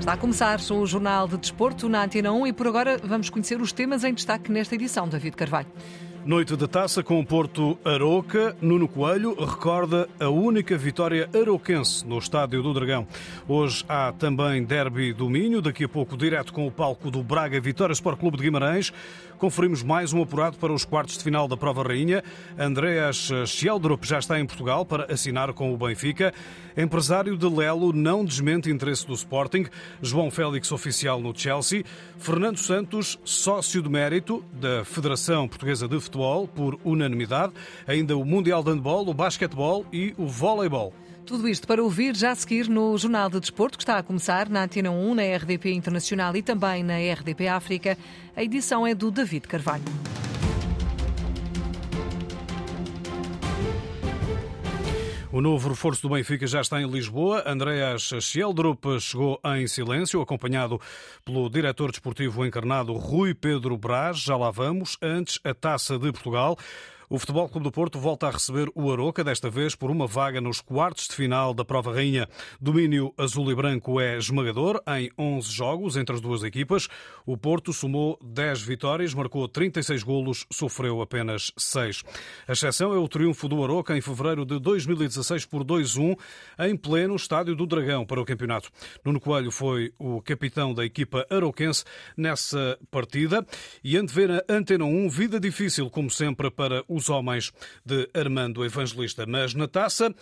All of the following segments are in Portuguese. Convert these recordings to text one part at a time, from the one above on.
Está a começar o Jornal de Desporto na Antena 1 e por agora vamos conhecer os temas em destaque nesta edição. David Carvalho. Noite de taça com o Porto Aroca. Nuno Coelho recorda a única vitória aroquense no Estádio do Dragão. Hoje há também Derby do Minho, daqui a pouco direto com o palco do Braga Vitória Sport Clube de Guimarães. Conferimos mais um apurado para os quartos de final da Prova Rainha. Andreas Schieldrup já está em Portugal para assinar com o Benfica. Empresário de Lelo não desmente interesse do Sporting. João Félix, oficial no Chelsea. Fernando Santos, sócio de mérito da Federação Portuguesa de Futebol, por unanimidade. Ainda o Mundial de Handball, o basquetebol e o voleibol. Tudo isto para ouvir já a seguir no Jornal de Desporto, que está a começar na Antena 1, na RDP Internacional e também na RDP África. A edição é do David Carvalho. O novo reforço do Benfica já está em Lisboa. Andreas Schieldrup chegou em silêncio, acompanhado pelo diretor desportivo encarnado Rui Pedro Braz. Já lá vamos. Antes, a Taça de Portugal. O Futebol Clube do Porto volta a receber o Aroca, desta vez por uma vaga nos quartos de final da Prova Rainha. Domínio azul e branco é esmagador em 11 jogos entre as duas equipas. O Porto somou 10 vitórias, marcou 36 golos, sofreu apenas 6. A exceção é o triunfo do Aroca em fevereiro de 2016 por 2-1 em pleno Estádio do Dragão para o campeonato. Nuno Coelho foi o capitão da equipa aroquense nessa partida e antever a Antena 1, vida difícil como sempre para o os homens de Armando Evangelista. Mas na taça,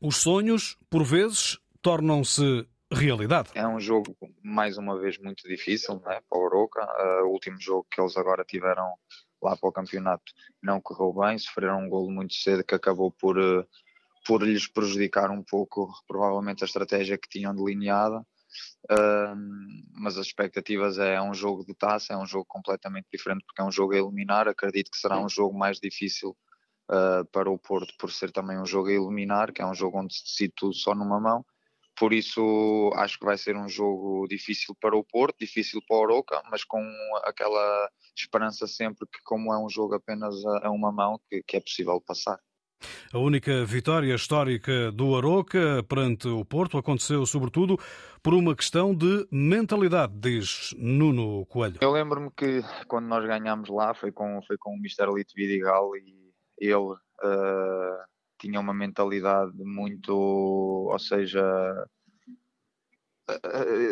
os sonhos, por vezes, tornam-se realidade. É um jogo, mais uma vez, muito difícil né, para o Oroca. Uh, o último jogo que eles agora tiveram lá para o campeonato não correu bem, sofreram um golo muito cedo que acabou por, uh, por lhes prejudicar um pouco, provavelmente, a estratégia que tinham delineada. Uh, mas as expectativas é, é um jogo de taça, é um jogo completamente diferente porque é um jogo a eliminar. Acredito que será um jogo mais difícil uh, para o Porto por ser também um jogo a eliminar, que é um jogo onde se decide tudo só numa mão. Por isso acho que vai ser um jogo difícil para o Porto, difícil para o Oroca, mas com aquela esperança sempre que como é um jogo apenas a, a uma mão, que, que é possível passar. A única vitória histórica do Aroca perante o Porto aconteceu, sobretudo, por uma questão de mentalidade, diz Nuno Coelho. Eu lembro-me que quando nós ganhámos lá foi com, foi com o Mr. Lito Vidigal e ele uh, tinha uma mentalidade muito, ou seja,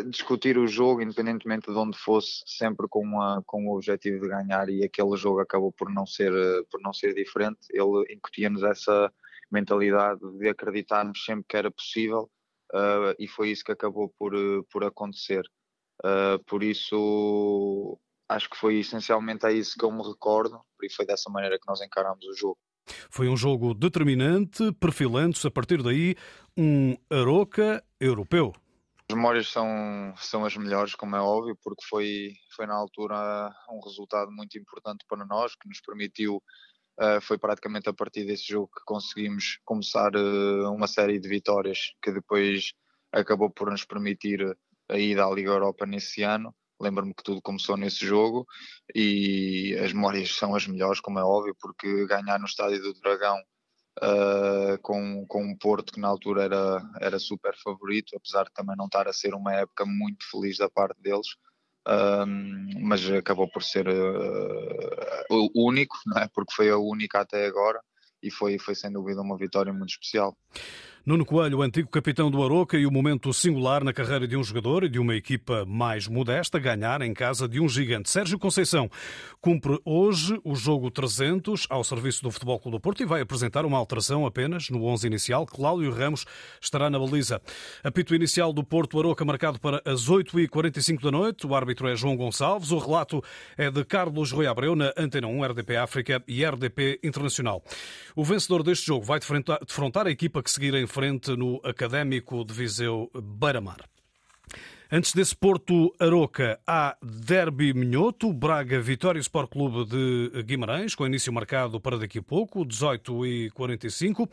discutir o jogo, independentemente de onde fosse, sempre com, com o objetivo de ganhar e aquele jogo acabou por não ser, por não ser diferente. Ele incutia-nos essa mentalidade de acreditarmos sempre que era possível uh, e foi isso que acabou por, por acontecer. Uh, por isso, acho que foi essencialmente a isso que eu me recordo e foi dessa maneira que nós encaramos o jogo. Foi um jogo determinante, perfilando-se a partir daí um Aroca europeu. As memórias são, são as melhores, como é óbvio, porque foi, foi na altura um resultado muito importante para nós, que nos permitiu, uh, foi praticamente a partir desse jogo que conseguimos começar uh, uma série de vitórias que depois acabou por nos permitir a ida à Liga Europa nesse ano. Lembro-me que tudo começou nesse jogo e as memórias são as melhores, como é óbvio, porque ganhar no Estádio do Dragão uh, com, com um Porto que na altura era, era super favorito, apesar de também não estar a ser uma época muito feliz da parte deles. Mas acabou por ser uh, o único, não é? porque foi a única até agora e foi, foi sem dúvida uma vitória muito especial. Nuno Coelho, antigo capitão do Aroca e o momento singular na carreira de um jogador e de uma equipa mais modesta, ganhar em casa de um gigante. Sérgio Conceição cumpre hoje o jogo 300 ao serviço do Futebol Clube do Porto e vai apresentar uma alteração apenas no 11 inicial. Cláudio Ramos estará na baliza. Apito inicial do Porto Aroca marcado para as 8h45 da noite. O árbitro é João Gonçalves. O relato é de Carlos Rui Abreu na Antena 1 RDP África e RDP Internacional. O vencedor deste jogo vai defrontar a equipa que seguir em frente no Académico de Viseu Beira-Mar. Antes desse Porto Aroca, há Derby Minhoto, Braga Vitória Sport Clube de Guimarães, com início marcado para daqui a pouco, 18 e 45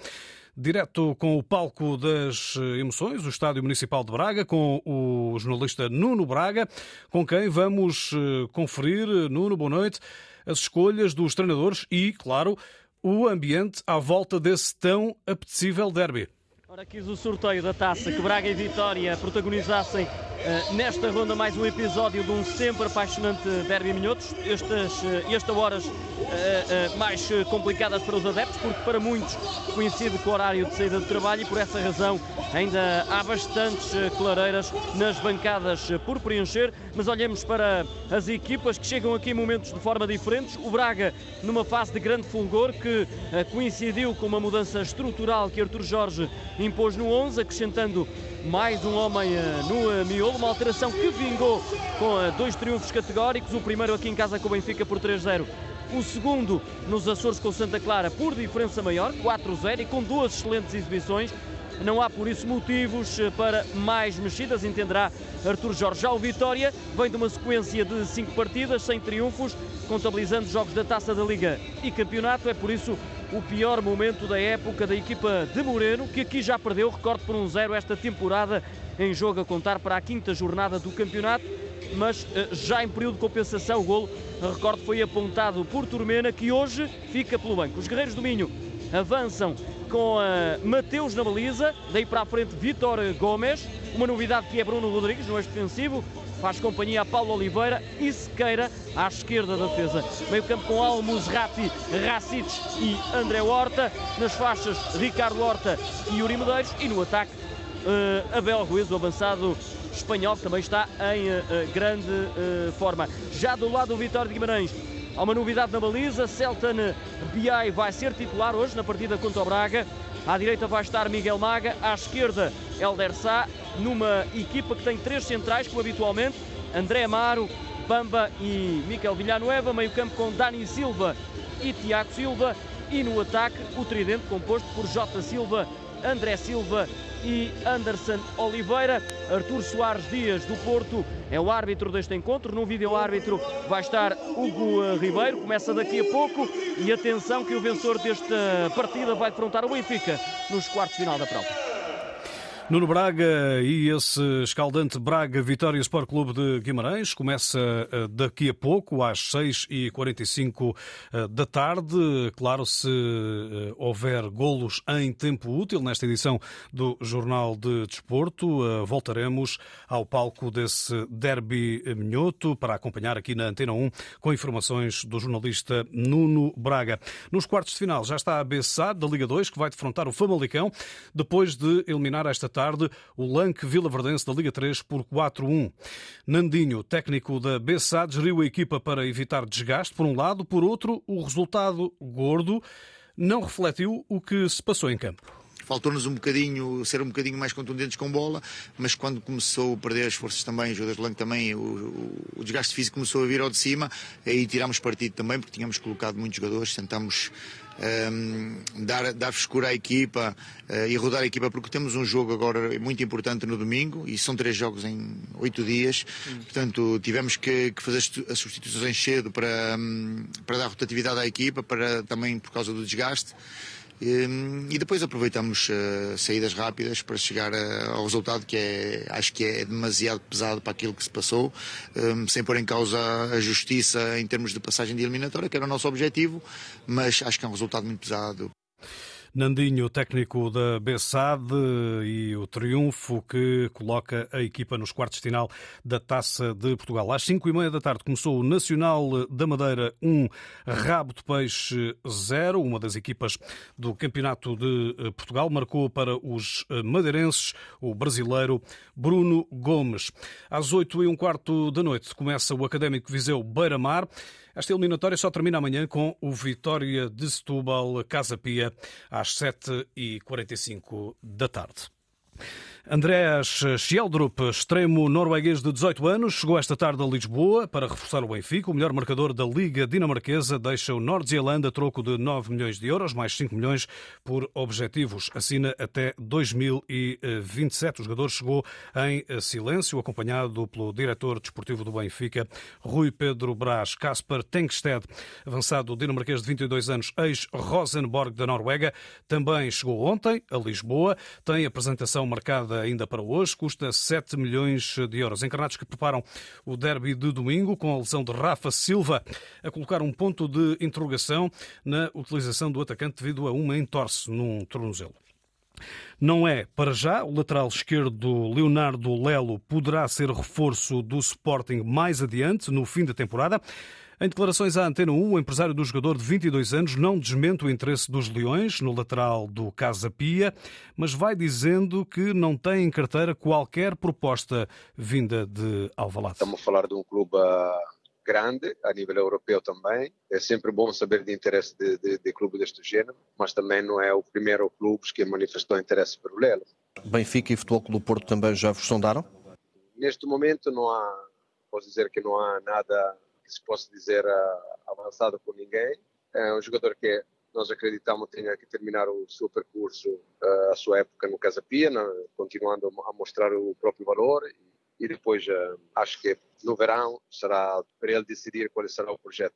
Direto com o palco das emoções, o Estádio Municipal de Braga, com o jornalista Nuno Braga, com quem vamos eh, conferir, Nuno, boa noite, as escolhas dos treinadores e, claro, o ambiente à volta desse tão apetecível derby. Ora, quis o sorteio da taça que Braga e Vitória protagonizassem Uh, nesta ronda, mais um episódio de um sempre apaixonante Derby Minhotos. Estas, uh, estas horas uh, mais complicadas para os adeptos, porque para muitos coincide com o horário de saída do trabalho e por essa razão ainda há bastantes clareiras nas bancadas por preencher. Mas olhemos para as equipas que chegam aqui em momentos de forma diferentes. O Braga, numa fase de grande fulgor, que coincidiu com uma mudança estrutural que Artur Jorge impôs no 11, acrescentando mais um homem no miolo uma alteração que vingou com dois triunfos categóricos, o primeiro aqui em casa com o Benfica por 3-0 o segundo nos Açores com Santa Clara por diferença maior, 4-0 e com duas excelentes exibições. Não há por isso motivos eh, para mais mexidas, entenderá Artur Jorge. Já o Vitória vem de uma sequência de cinco partidas, sem triunfos, contabilizando jogos da Taça da Liga e Campeonato. É por isso o pior momento da época da equipa de Moreno, que aqui já perdeu, recorde por um zero esta temporada em jogo a contar para a quinta jornada do campeonato, mas eh, já em período de compensação o golo, recordo, foi apontado por Turmena, que hoje fica pelo banco. Os Guerreiros do Minho avançam com a Mateus na baliza, daí para a frente Vitor Gomes, uma novidade que é Bruno Rodrigues no eixo defensivo, faz companhia a Paulo Oliveira e Sequeira à esquerda da defesa. Meio campo com Almos, Rati, Racic e André Horta, nas faixas Ricardo Horta e Yuri Medeiros e no ataque uh, Abel Ruiz, o avançado espanhol, que também está em uh, grande uh, forma. Já do lado do Vitória de Guimarães, há uma novidade na baliza, Celtan Biai vai ser titular hoje na partida contra o Braga. À direita vai estar Miguel Maga, à esquerda Elder Sá, numa equipa que tem três centrais, como habitualmente, André Amaro, Bamba e Miquel Villanueva, meio campo com Dani Silva e Tiago Silva, e no ataque o tridente composto por Jota Silva, André Silva e Anderson Oliveira. Artur Soares Dias do Porto é o árbitro deste encontro. No vídeo árbitro vai estar Hugo eh, Ribeiro. Começa daqui a pouco e atenção que o vencedor desta partida vai defrontar o Benfica nos quartos final da prova. Nuno Braga e esse escaldante Braga Vitória Sport Clube de Guimarães começa eh, daqui a pouco, às 6h45 eh, da tarde. Claro, se eh, houver golos em tempo útil nesta edição do Jornal de Desporto, voltaremos ao palco desse derby minhoto para acompanhar aqui na Antena 1 com informações do jornalista Nuno Braga. Nos quartos de final já está a BSA da Liga 2 que vai defrontar o Famalicão depois de eliminar esta tarde o Lanque Vila Verdense da Liga 3 por 4-1. Nandinho, técnico da Bessade, geriu a equipa para evitar desgaste, por um lado, por outro, o resultado gordo não refletiu o que se passou em campo. Faltou-nos um bocadinho, ser um bocadinho mais contundentes com bola, mas quando começou a perder as forças também, o Blanco também, o, o, desgaste físico começou a vir ao de cima, aí tirámos partido também, porque tínhamos colocado muitos jogadores, tentamos um, dar, dar frescura à equipa uh, e rodar a equipa, porque temos um jogo agora muito importante no domingo e são três jogos em oito dias, hum. portanto tivemos que, que, fazer as substituições cedo para, um, para dar rotatividade à equipa, para, também por causa do desgaste. E depois aproveitamos uh, saídas rápidas para chegar ao resultado que é, acho que é demasiado pesado para aquilo que se passou, um, sem pôr em causa a justiça em termos de passagem de eliminatória, que era o nosso objetivo, mas acho que é um resultado muito pesado. Nandinho, técnico da Bessade, e o triunfo que coloca a equipa nos quartos de final da Taça de Portugal. Às cinco e meia da tarde começou o Nacional da Madeira 1, Rabo de Peixe 0. Uma das equipas do Campeonato de Portugal marcou para os madeirenses o brasileiro Bruno Gomes. Às oito e um quarto da noite começa o Académico Viseu Beira-Mar. Esta eliminatória só termina amanhã com o Vitória de Setúbal Casa Pia às 7h45 da tarde. Andrés Schjeldrup, extremo norueguês de 18 anos, chegou esta tarde a Lisboa para reforçar o Benfica. O melhor marcador da Liga Dinamarquesa deixa o Norte-Zelanda a troco de 9 milhões de euros, mais 5 milhões por objetivos. Assina até 2027. O jogador chegou em silêncio, acompanhado pelo diretor desportivo do Benfica, Rui Pedro Brás. Kasper Tenkstedt, avançado dinamarquês de 22 anos, ex-Rosenborg da Noruega, também chegou ontem a Lisboa. Tem apresentação marcada ainda para hoje, custa 7 milhões de euros. Encarnados que preparam o derby de domingo, com a lesão de Rafa Silva, a colocar um ponto de interrogação na utilização do atacante devido a uma entorse num tornozelo. Não é para já. O lateral esquerdo Leonardo Lelo poderá ser reforço do Sporting mais adiante, no fim da temporada. Em declarações à Antena 1, o empresário do jogador de 22 anos não desmente o interesse dos Leões no lateral do Casa Pia, mas vai dizendo que não tem em carteira qualquer proposta vinda de Alvalade. Estamos a falar de um clube ah, grande, a nível europeu também. É sempre bom saber de interesse de, de, de clube deste género, mas também não é o primeiro clube que manifestou interesse por Lelo. Benfica e Futebol Clube do Porto também já vos sondaram? Neste momento não há, posso dizer que não há nada se possa dizer uh, avançado com ninguém. É um jogador que nós acreditamos tenha que terminar o seu percurso, uh, a sua época no Casa Pia, continuando a mostrar o próprio valor e depois uh, acho que no verão será para ele decidir qual será o projeto.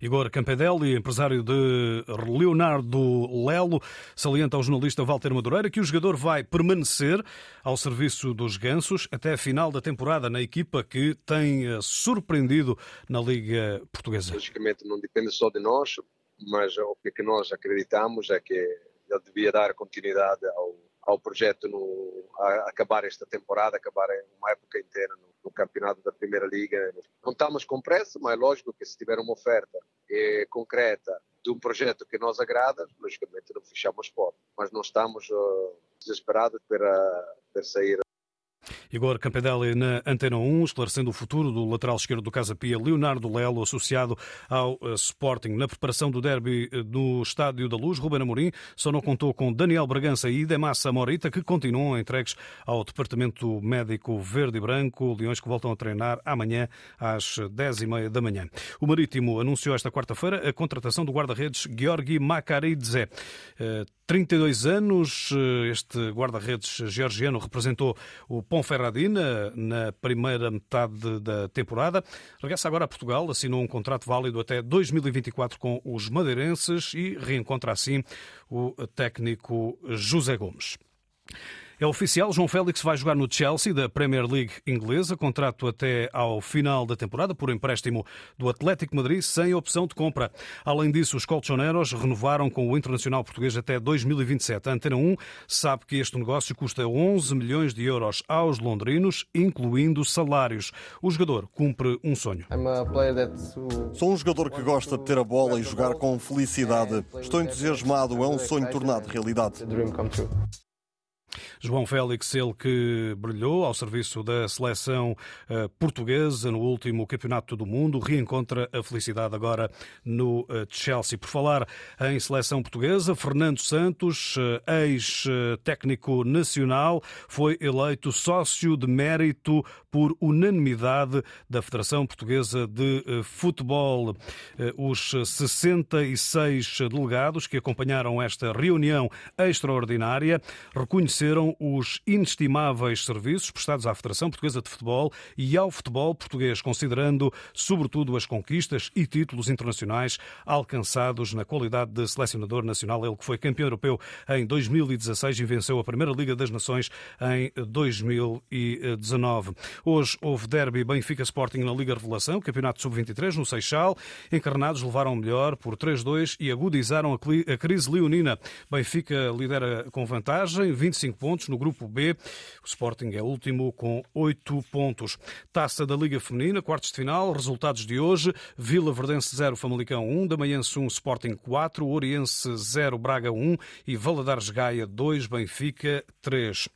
Igor Campedelli, empresário de Leonardo Lelo, salienta ao jornalista Walter Madureira que o jogador vai permanecer ao serviço dos Gansos até a final da temporada na equipa que tem eh, surpreendido na Liga Portuguesa. Logicamente não depende só de nós, mas o que nós acreditamos é que ele devia dar continuidade ao, ao projeto no, a acabar esta temporada, acabar uma época inteira no, no, campeonato da Primeira Liga. Não estamos com pressa, mas é lógico que se tiver uma oferta eh, concreta de um projeto que nos agrada, logicamente não fechamos portas, mas não estamos uh, desesperados para, para sair Igor Campedelli na Antena 1, esclarecendo o futuro do lateral esquerdo do Casa Pia, Leonardo Lelo, associado ao eh, Sporting. Na preparação do derby eh, no Estádio da Luz, Ruben Amorim só não contou com Daniel Bragança e Demassa Morita, que continuam entregues ao Departamento Médico Verde e Branco, Leões que voltam a treinar amanhã às 10h30 da manhã. O Marítimo anunciou esta quarta-feira a contratação do guarda-redes Georgi Makaridze. 32 eh, anos, este guarda-redes georgiano representou o Ponferradina na primeira metade da temporada. Regressa agora a Portugal, assinou um contrato válido até 2024 com os madeirenses e reencontra assim o técnico José Gomes. É oficial, João Félix vai jogar no Chelsea da Premier League inglesa, contrato até ao final da temporada por empréstimo do Atlético Madrid sem opção de compra. Além disso, os colchoneros renovaram com o Internacional Português até 2027. A Antena 1 sabe que este negócio custa 11 milhões de euros aos londrinos, incluindo salários. O jogador cumpre um sonho. Sou um jogador que gosta de ter a bola e jogar com felicidade. Estou entusiasmado, é um sonho tornado realidade. João Félix, ele que brilhou ao serviço da seleção eh, portuguesa no último Campeonato do Mundo, reencontra a felicidade agora no eh, Chelsea. Por falar em seleção portuguesa, Fernando Santos, eh, ex-técnico nacional, foi eleito sócio de mérito por unanimidade da Federação Portuguesa de Futebol. Os 66 delegados que acompanharam esta reunião extraordinária reconheceram os inestimáveis serviços prestados à Federação Portuguesa de Futebol e ao futebol português, considerando sobretudo as conquistas e títulos internacionais alcançados na qualidade de selecionador nacional. Ele que foi campeão europeu em 2016 e venceu a Primeira Liga das Nações em 2019. Hoje houve derby Benfica Sporting na Liga Revelação, Campeonato Sub-23 no Seixal. Encarnados levaram melhor por 3-2 e agudizaram a crise leonina. Benfica lidera com vantagem, 25 pontos pontos. No grupo B, o Sporting é último com oito pontos. Taça da Liga Feminina, quartos de final, resultados de hoje: Vila Verdense 0, Famalicão 1, Damanhense 1, Sporting 4, Oriense 0, Braga 1 e Valadares Gaia 2, Benfica 3.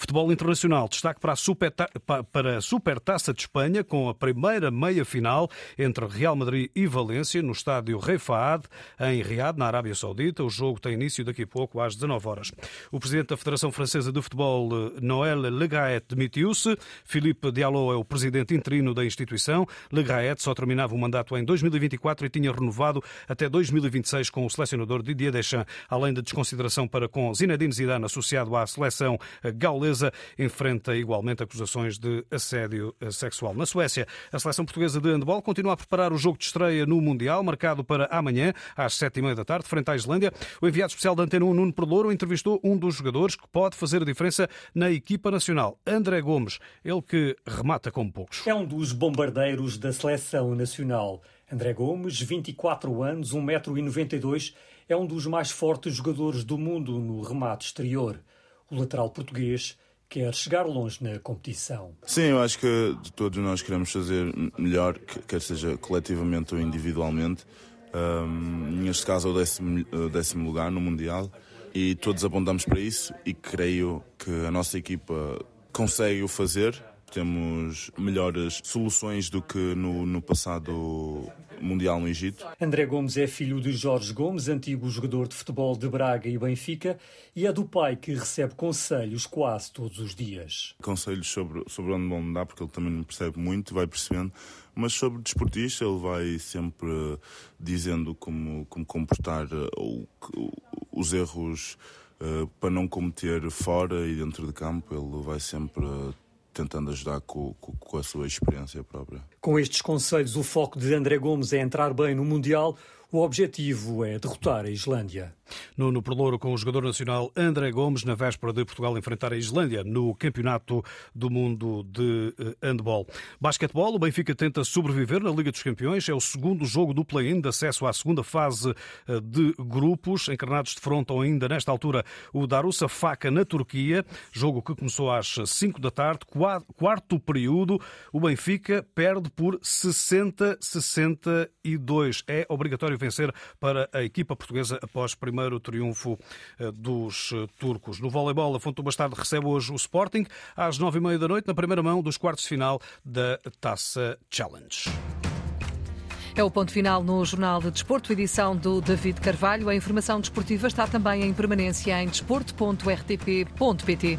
Futebol internacional, destaque para a, para a Supertaça de Espanha, com a primeira meia-final entre Real Madrid e Valência, no estádio Rei Fahad, em Riad, na Arábia Saudita. O jogo tem início daqui a pouco, às 19 horas. O presidente da Federação Francesa de Futebol, Noël Le Gaët, demitiu-se. Philippe Diallo é o presidente interino da instituição. Le Gaët só terminava o mandato em 2024 e tinha renovado até 2026 com o selecionador Didier Deschamps, além da desconsideração para com Zinedine Zidane, associado à seleção gaulesa portuguesa enfrenta igualmente acusações de assédio sexual. Na Suécia, a seleção portuguesa de handball continua a preparar o jogo de estreia no Mundial, marcado para amanhã, às sete e meia da tarde, frente à Islândia. O enviado especial da Antena 1, Nuno Perlouro, entrevistou um dos jogadores que pode fazer a diferença na equipa nacional, André Gomes, ele que remata como poucos. É um dos bombardeiros da seleção nacional. André Gomes, 24 anos, 1,92m, é um dos mais fortes jogadores do mundo no remate exterior. O lateral português quer chegar longe na competição. Sim, eu acho que todos nós queremos fazer melhor, quer seja coletivamente ou individualmente. Um, neste caso é o décimo, décimo lugar no Mundial e todos apontamos para isso e creio que a nossa equipa consegue o fazer temos melhores soluções do que no, no passado Mundial no Egito. André Gomes é filho de Jorge Gomes, antigo jogador de futebol de Braga e Benfica, e é do pai que recebe conselhos quase todos os dias. Conselhos sobre, sobre onde vão dar, porque ele também não percebe muito, vai percebendo, mas sobre desportista ele vai sempre dizendo como, como comportar ou, os erros uh, para não cometer fora e dentro de campo, ele vai sempre tentando ajudar com, com, com, a sua experiência própria. Com estes conselhos, o foco de André Gomes é entrar bem no Mundial. O objetivo é derrotar a Islândia. Nuno Perlouro com o jogador nacional André Gomes na véspera de Portugal enfrentar a Islândia no Campeonato do Mundo de eh, Handball. Basquetebol, o Benfica tenta sobreviver na Liga dos Campeões. É o segundo jogo do play-in de acesso à segunda fase eh, de grupos. Encarnados defrontam ainda nesta altura o Darussa Faca na Turquia. Jogo que começou às 5 da tarde, quarto período. O Benfica perde por 60-62. É obrigatório vencer para a equipa portuguesa após primeiro triunfo eh, dos eh, turcos. No voleibol, a Fonte Bastardo recebe hoje o Sporting às nove e meia da noite na primeira mão dos quartos de final da Taça Challenge. É o ponto final no Jornal de Desporto, edição do David Carvalho. A informação desportiva está também em permanência em desporto.rtp.pt.